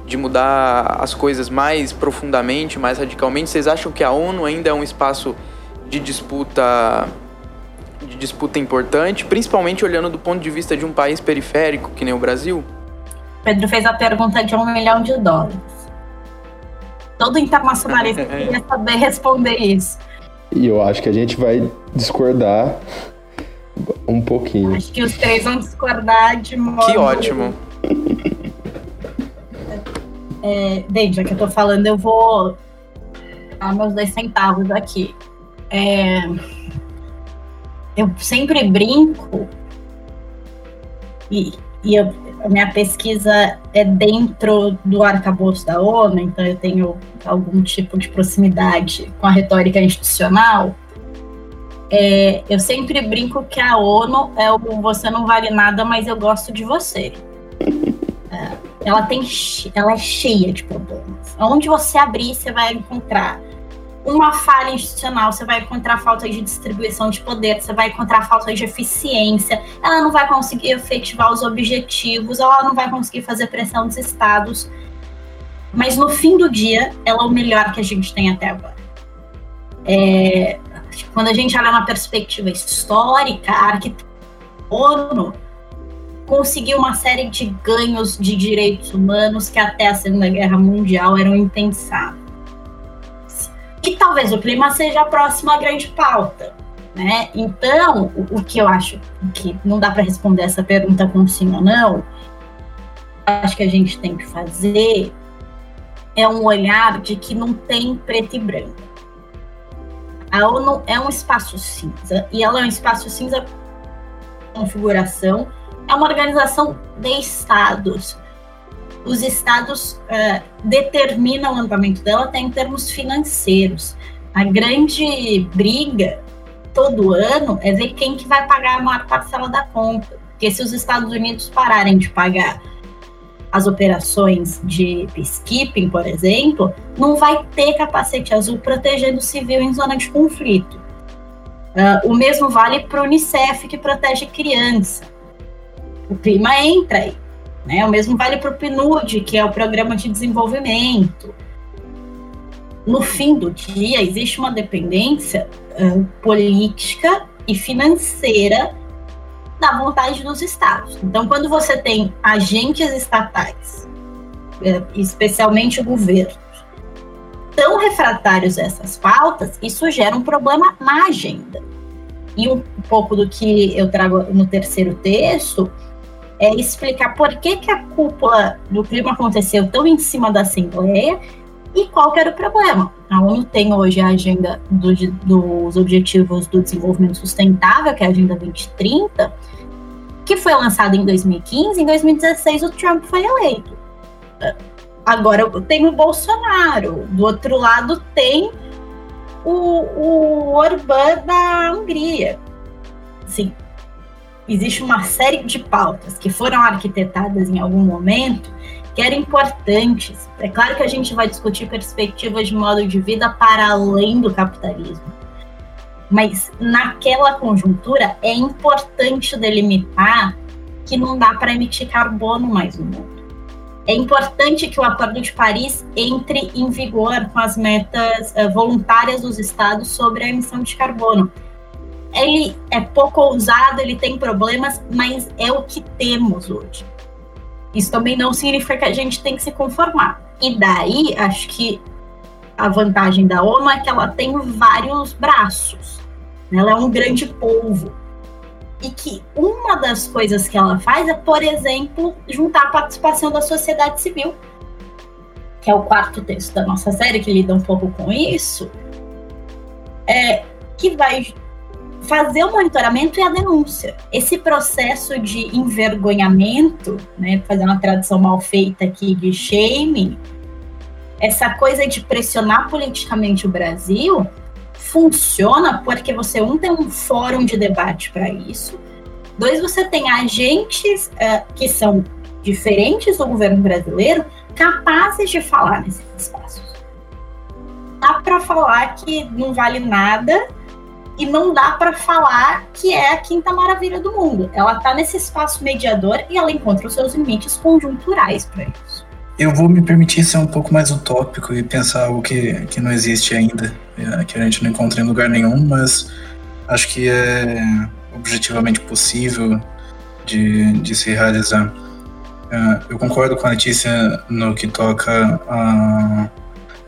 de mudar as coisas mais profundamente, mais radicalmente, vocês acham que a ONU ainda é um espaço de disputa de disputa importante, principalmente olhando do ponto de vista de um país periférico que nem o Brasil? Pedro fez a pergunta de um milhão de dólares. Todo internacionalista <laughs> é. queria saber responder isso. E eu acho que a gente vai discordar um pouquinho. Acho que os três vão discordar de modo. Que ótimo. É, bem, já que eu tô falando, eu vou dar meus dois centavos aqui. É, eu sempre brinco e, e eu, a minha pesquisa é dentro do arcabouço da ONU, então eu tenho algum tipo de proximidade com a retórica institucional. É, eu sempre brinco que a ONU é o você não vale nada, mas eu gosto de você. É, ela tem, ela é cheia de problemas. Onde você abrir, você vai encontrar uma falha institucional, você vai encontrar falta de distribuição de poder, você vai encontrar falta de eficiência, ela não vai conseguir efetivar os objetivos, ela não vai conseguir fazer pressão dos estados. Mas no fim do dia, ela é o melhor que a gente tem até agora. É, quando a gente olha na perspectiva histórica, a arquitetura ONU conseguiu uma série de ganhos de direitos humanos que até a Segunda Guerra Mundial eram impensáveis. E talvez o clima seja a próxima grande pauta. Né? Então, o, o que eu acho que não dá para responder essa pergunta com sim ou não, acho que a gente tem que fazer é um olhar de que não tem preto e branco. A ONU é um espaço cinza, e ela é um espaço cinza configuração, é uma organização de estados, os estados uh, determinam o andamento dela até em termos financeiros. A grande briga todo ano é ver quem que vai pagar a maior parcela da conta. Porque se os Estados Unidos pararem de pagar as operações de peacekeeping, por exemplo, não vai ter capacete azul protegendo o civil em zona de conflito. Uh, o mesmo vale para o Unicef, que protege criança. O clima entra aí. Né? O mesmo vale para o PNUD, que é o Programa de Desenvolvimento. No fim do dia, existe uma dependência uh, política e financeira da vontade dos estados. Então, quando você tem agentes estatais, especialmente governos, tão refratários a essas pautas, isso gera um problema na agenda. E um pouco do que eu trago no terceiro texto é explicar por que, que a cúpula do clima aconteceu tão em cima da Assembleia e qual que era o problema. A ONU tem hoje a agenda do, dos Objetivos do Desenvolvimento Sustentável, que é a Agenda 2030, que foi lançada em 2015. Em 2016, o Trump foi eleito. Agora tem o Bolsonaro. Do outro lado, tem o, o Orbán da Hungria. Sim, existe uma série de pautas que foram arquitetadas em algum momento que eram importantes. É claro que a gente vai discutir perspectivas de modo de vida para além do capitalismo. Mas naquela conjuntura é importante delimitar que não dá para emitir carbono mais no mundo. É importante que o Acordo de Paris entre em vigor com as metas uh, voluntárias dos estados sobre a emissão de carbono. Ele é pouco ousado, ele tem problemas, mas é o que temos hoje. Isso também não significa que a gente tem que se conformar. E daí, acho que a vantagem da ONU é que ela tem vários braços. Ela é um grande polvo e que uma das coisas que ela faz é, por exemplo, juntar a participação da sociedade civil, que é o quarto texto da nossa série, que lida um pouco com isso, é, que vai fazer o monitoramento e a denúncia. Esse processo de envergonhamento, né, fazer uma tradução mal feita aqui de shaming, essa coisa de pressionar politicamente o Brasil, funciona porque você, um, tem um fórum de debate para isso, dois, você tem agentes uh, que são diferentes do governo brasileiro capazes de falar nesses espaços. Dá para falar que não vale nada e não dá para falar que é a quinta maravilha do mundo. Ela está nesse espaço mediador e ela encontra os seus limites conjunturais para isso. Eu vou me permitir ser um pouco mais utópico e pensar algo que, que não existe ainda, é, que a gente não encontra em lugar nenhum, mas acho que é objetivamente possível de, de se realizar. É, eu concordo com a Letícia no que toca a,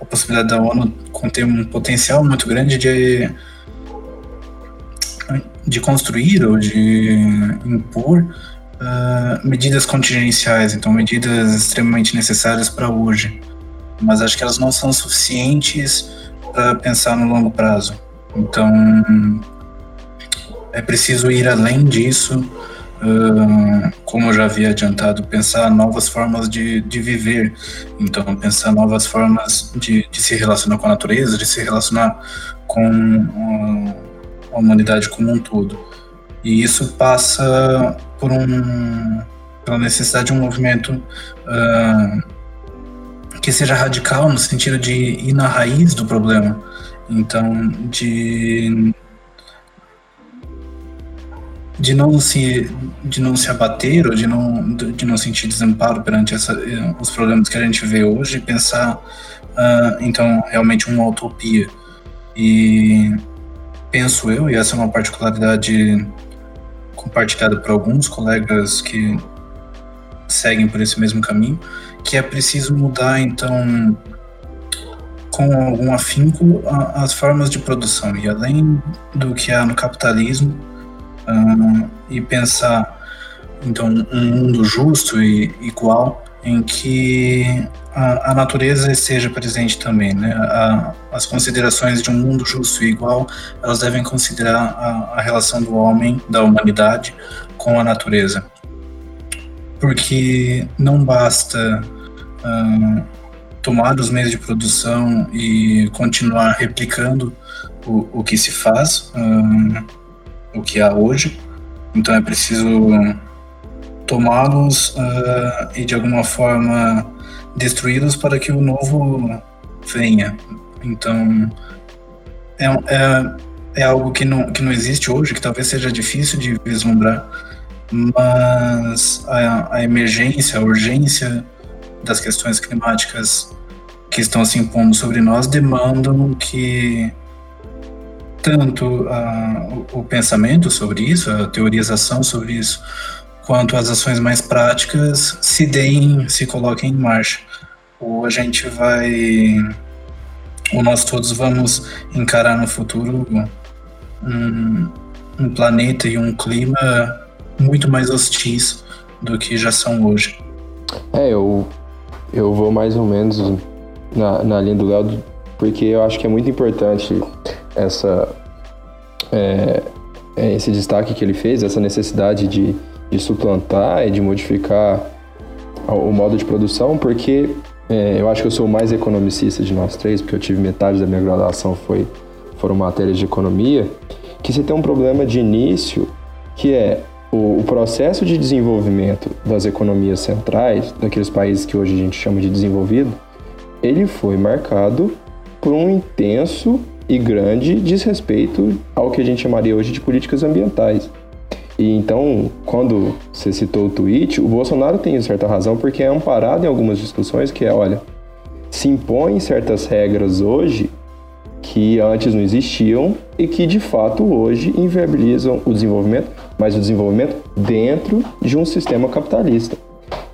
a possibilidade da ONU conter um potencial muito grande de, de construir ou de impor uh, medidas contingenciais, então medidas extremamente necessárias para hoje. Mas acho que elas não são suficientes para pensar no longo prazo. Então, é preciso ir além disso, uh, como eu já havia adiantado, pensar novas formas de, de viver. Então, pensar novas formas de, de se relacionar com a natureza, de se relacionar com uh, a humanidade como um todo. E isso passa por um, pela necessidade de um movimento uh, que seja radical no sentido de ir na raiz do problema. Então, de de não se de não se abater ou de não de não sentir desamparo perante essa, os problemas que a gente vê hoje pensar uh, então realmente uma utopia e penso eu e essa é uma particularidade compartilhada por alguns colegas que seguem por esse mesmo caminho, que é preciso mudar, então, com algum afinco, as formas de produção. E além do que há no capitalismo, uh, e pensar, então, um mundo justo e igual, em que a, a, natureza esteja presente também, né? A, as considerações de um mundo justo e igual, elas devem considerar a, a relação do homem, da humanidade, com a natureza. Porque não basta uh, tomar os meios de produção e continuar replicando o, o que se faz, uh, o que há hoje. Então é preciso tomá-los uh, e de alguma forma destruí-los para que o novo venha. Então é, é, é algo que não, que não existe hoje, que talvez seja difícil de vislumbrar, mas a, a emergência, a urgência das questões climáticas que estão se impondo sobre nós demandam que tanto o, o pensamento sobre isso, a teorização sobre isso, quanto as ações mais práticas se deem, se coloquem em marcha. Ou a gente vai, ou nós todos vamos encarar no futuro um, um planeta e um clima muito mais hostis do que já são hoje. É, eu, eu vou mais ou menos na, na linha do Léo, porque eu acho que é muito importante essa, é, esse destaque que ele fez, essa necessidade de de suplantar e de modificar o modo de produção, porque é, eu acho que eu sou o mais economicista de nós três, porque eu tive metade da minha graduação foi, foram matérias de economia, que você tem um problema de início, que é o, o, processo de desenvolvimento das economias centrais, daqueles países que hoje a gente chama de desenvolvido, ele foi marcado por um intenso e grande desrespeito ao que a gente chamaria hoje de políticas ambientais. E então, quando você citou o tweet, o Bolsonaro tem certa razão porque é amparado em algumas discussões que é, olha, se impõem certas regras hoje que antes não existiam e que de fato hoje inviabilizam o desenvolvimento, mas o desenvolvimento dentro de um sistema capitalista.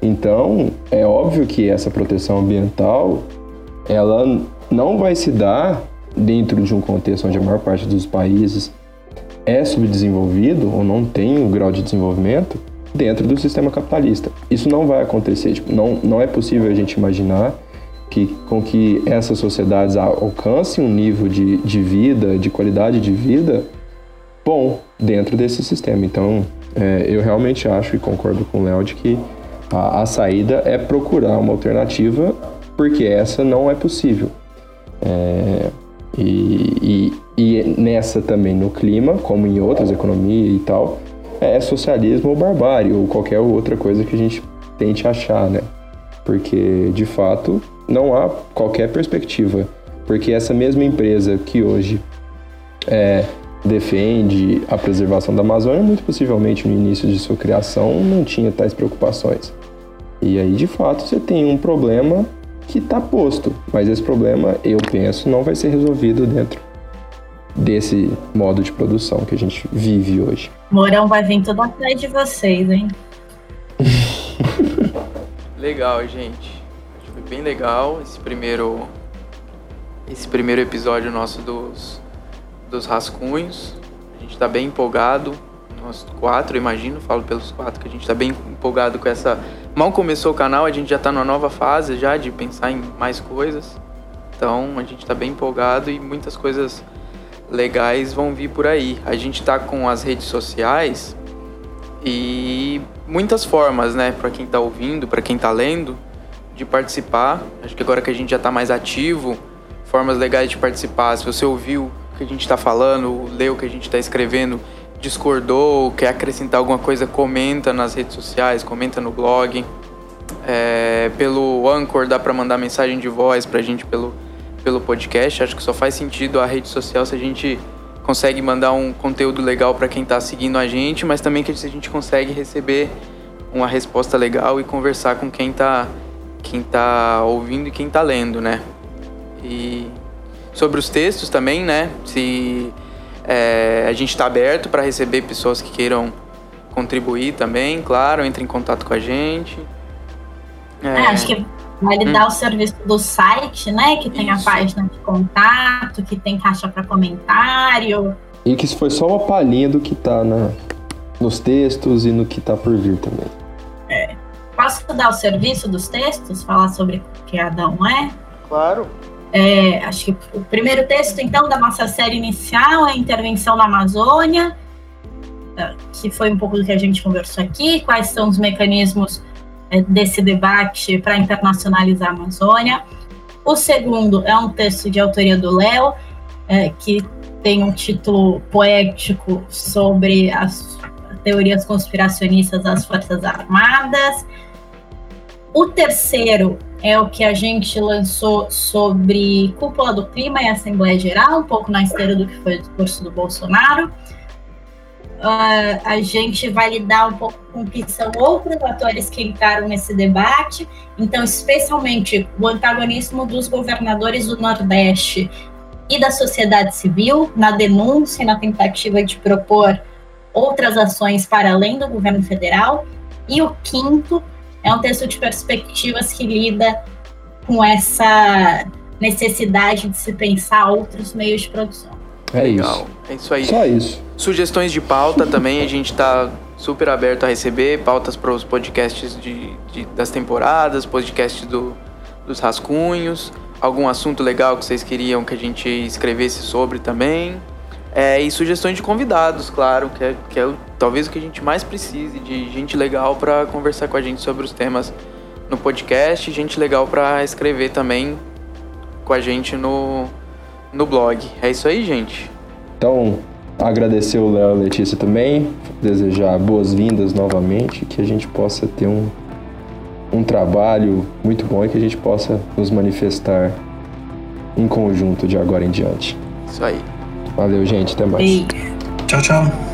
Então, é óbvio que essa proteção ambiental ela não vai se dar dentro de um contexto onde a maior parte dos países é subdesenvolvido ou não tem o grau de desenvolvimento dentro do sistema capitalista. Isso não vai acontecer. Tipo, não, não é possível a gente imaginar que, com que essas sociedades alcancem um nível de, de vida, de qualidade de vida bom dentro desse sistema. Então, é, eu realmente acho e concordo com o Léo de que a, a, saída é procurar uma alternativa, porque essa não é possível. É, e, e, e, nessa também, no clima, como em outras economias e tal, é socialismo ou barbárie, ou qualquer outra coisa que a gente tente achar, né? Porque, de fato, não há qualquer perspectiva. Porque essa mesma empresa que hoje é, defende a preservação da Amazônia, muito possivelmente no início de sua criação não tinha tais preocupações. E aí, de fato, você tem um problema que está posto, mas esse problema, eu penso, não vai ser resolvido dentro desse modo de produção que a gente vive hoje. Morão vai vir tudo atrás de vocês, hein? <laughs> Legal, gente. Foi bem legal esse primeiro esse primeiro episódio nosso dos dos rascunhos. A gente está bem empolgado, nós quatro, imagino, falo pelos quatro que a gente está bem empolgado com essa Mal começou o canal, a gente já está numa nova fase já de pensar em mais coisas. Então a gente está bem empolgado e muitas coisas legais vão vir por aí. A gente está com as redes sociais e muitas formas, né, para quem está ouvindo, para quem está lendo, de participar. Acho que agora que a gente já está mais ativo, formas legais de participar. Se você ouviu o que a gente está falando, leu o que a gente está escrevendo, discordou, quer acrescentar alguma coisa, comenta nas redes sociais, comenta no blog. É, pelo Anchor dá para mandar mensagem de voz para a gente pelo, pelo podcast. Acho que só faz sentido a rede social se a gente consegue mandar um conteúdo legal para quem está seguindo a gente, mas também que a gente consegue receber uma resposta legal e conversar com quem está quem tá ouvindo e quem está lendo, né? E sobre os textos também, né? Se é, a gente está aberto para receber pessoas que queiram contribuir também, claro, entre em contato com a gente. É, é acho que vale hum. dar o serviço do site, né? Que tem Isso. a página de contato, que tem caixa para comentário. E que isso foi só uma palhinha do que está na, nos textos e no que está por vir também. É. Posso dar o serviço dos textos? Falar sobre o que cada um é? Claro. É, acho que o primeiro texto, então, da nossa série inicial é a intervenção na Amazônia, é, que foi um pouco do que a gente conversou aqui, quais são os mecanismos é, desse debate para internacionalizar a Amazônia. O segundo é um texto de autoria do Léo, é, que tem um título poético sobre as teorias conspiracionistas das Forças Armadas. O terceiro é o que a gente lançou sobre cúpula do clima e Assembleia Geral, um pouco na esteira do que foi o discurso do Bolsonaro. Uh, a gente vai lidar um pouco com o que são outros atores que entraram nesse debate, então, especialmente o antagonismo dos governadores do Nordeste e da sociedade civil na denúncia e na tentativa de propor outras ações para além do governo federal. E o quinto é um texto de perspectivas que lida com essa necessidade de se pensar outros meios de produção. É Legal. isso. É isso aí. Só isso. Sugestões de pauta também, a gente está super aberto a receber pautas para os podcasts de, de, das temporadas, podcasts do, dos rascunhos, algum assunto legal que vocês queriam que a gente escrevesse sobre também. É, e sugestões de convidados, claro, que é, que é talvez o que a gente mais precise de gente legal para conversar com a gente sobre os temas no podcast, gente legal para escrever também com a gente no, no blog. É isso aí, gente. Então, agradecer o Léo e a Letícia também, desejar boas-vindas novamente, que a gente possa ter um, um trabalho muito bom e que a gente possa nos manifestar em conjunto de agora em diante. Isso aí. Valeu, gente. Até mais. Tchau, tchau.